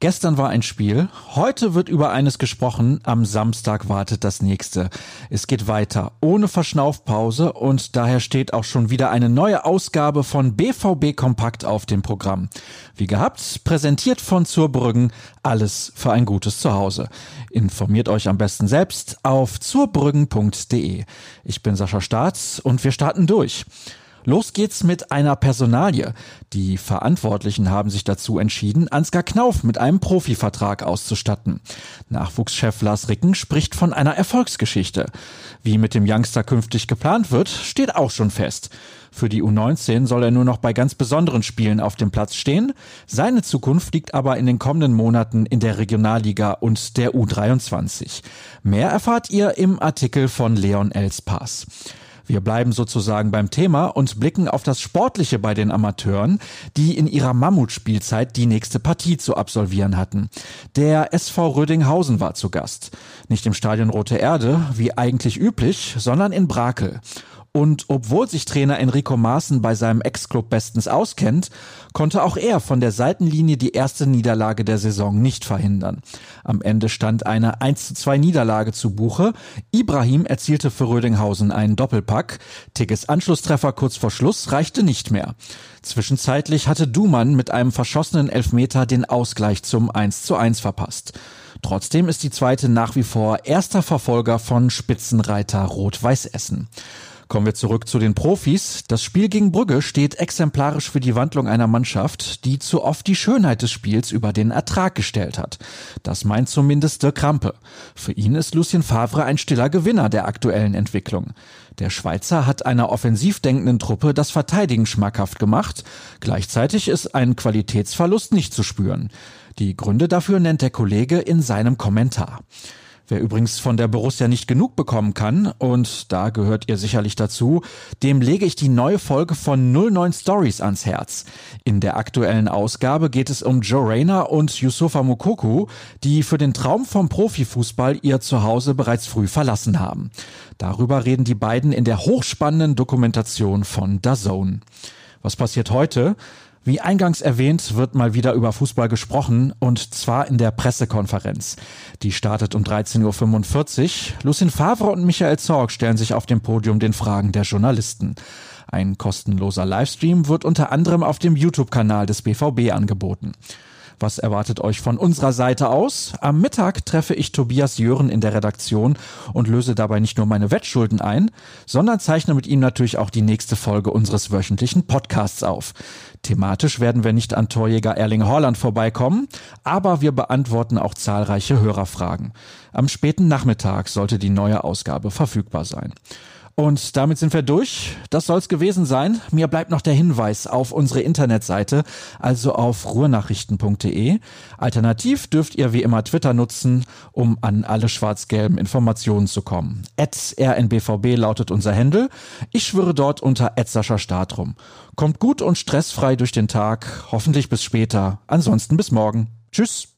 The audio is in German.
Gestern war ein Spiel, heute wird über eines gesprochen, am Samstag wartet das nächste. Es geht weiter, ohne Verschnaufpause und daher steht auch schon wieder eine neue Ausgabe von BVB Kompakt auf dem Programm. Wie gehabt, präsentiert von Zurbrüggen, alles für ein gutes Zuhause. Informiert euch am besten selbst auf zurbrüggen.de. Ich bin Sascha Staats und wir starten durch. Los geht's mit einer Personalie. Die Verantwortlichen haben sich dazu entschieden, Ansgar Knauf mit einem Profivertrag auszustatten. Nachwuchschef Lars Ricken spricht von einer Erfolgsgeschichte. Wie mit dem Youngster künftig geplant wird, steht auch schon fest. Für die U19 soll er nur noch bei ganz besonderen Spielen auf dem Platz stehen. Seine Zukunft liegt aber in den kommenden Monaten in der Regionalliga und der U23. Mehr erfahrt ihr im Artikel von Leon Elspass. Wir bleiben sozusagen beim Thema und blicken auf das Sportliche bei den Amateuren, die in ihrer Mammutspielzeit die nächste Partie zu absolvieren hatten. Der SV Rödinghausen war zu Gast. Nicht im Stadion Rote Erde, wie eigentlich üblich, sondern in Brakel. Und obwohl sich Trainer Enrico Maaßen bei seinem Ex-Club bestens auskennt, konnte auch er von der Seitenlinie die erste Niederlage der Saison nicht verhindern. Am Ende stand eine 1 zu 2 Niederlage zu Buche. Ibrahim erzielte für Rödinghausen einen Doppelpack. Tigges Anschlusstreffer kurz vor Schluss reichte nicht mehr. Zwischenzeitlich hatte Dumann mit einem verschossenen Elfmeter den Ausgleich zum 1 zu 1 verpasst. Trotzdem ist die zweite nach wie vor erster Verfolger von Spitzenreiter Rot-Weiß Essen. Kommen wir zurück zu den Profis. Das Spiel gegen Brügge steht exemplarisch für die Wandlung einer Mannschaft, die zu oft die Schönheit des Spiels über den Ertrag gestellt hat. Das meint zumindest Dirk Krampe. Für ihn ist Lucien Favre ein stiller Gewinner der aktuellen Entwicklung. Der Schweizer hat einer offensiv denkenden Truppe das Verteidigen schmackhaft gemacht. Gleichzeitig ist ein Qualitätsverlust nicht zu spüren. Die Gründe dafür nennt der Kollege in seinem Kommentar. Wer übrigens von der Borussia nicht genug bekommen kann, und da gehört ihr sicherlich dazu, dem lege ich die neue Folge von 09 Stories ans Herz. In der aktuellen Ausgabe geht es um Joe Rayner und Yusufa Mukoku, die für den Traum vom Profifußball ihr Zuhause bereits früh verlassen haben. Darüber reden die beiden in der hochspannenden Dokumentation von DAZN. Was passiert heute? Wie eingangs erwähnt, wird mal wieder über Fußball gesprochen und zwar in der Pressekonferenz. Die startet um 13.45 Uhr. Lucien Favre und Michael Zorg stellen sich auf dem Podium den Fragen der Journalisten. Ein kostenloser Livestream wird unter anderem auf dem YouTube-Kanal des BVB angeboten. Was erwartet euch von unserer Seite aus? Am Mittag treffe ich Tobias Jören in der Redaktion und löse dabei nicht nur meine Wettschulden ein, sondern zeichne mit ihm natürlich auch die nächste Folge unseres wöchentlichen Podcasts auf. Thematisch werden wir nicht an Torjäger Erling Haaland vorbeikommen, aber wir beantworten auch zahlreiche Hörerfragen. Am späten Nachmittag sollte die neue Ausgabe verfügbar sein. Und damit sind wir durch. Das soll's gewesen sein. Mir bleibt noch der Hinweis auf unsere Internetseite, also auf ruhrnachrichten.de. Alternativ dürft ihr wie immer Twitter nutzen, um an alle schwarz-gelben Informationen zu kommen. rnbvb lautet unser Händel. Ich schwöre dort unter Start rum. Kommt gut und stressfrei durch den Tag. Hoffentlich bis später. Ansonsten bis morgen. Tschüss.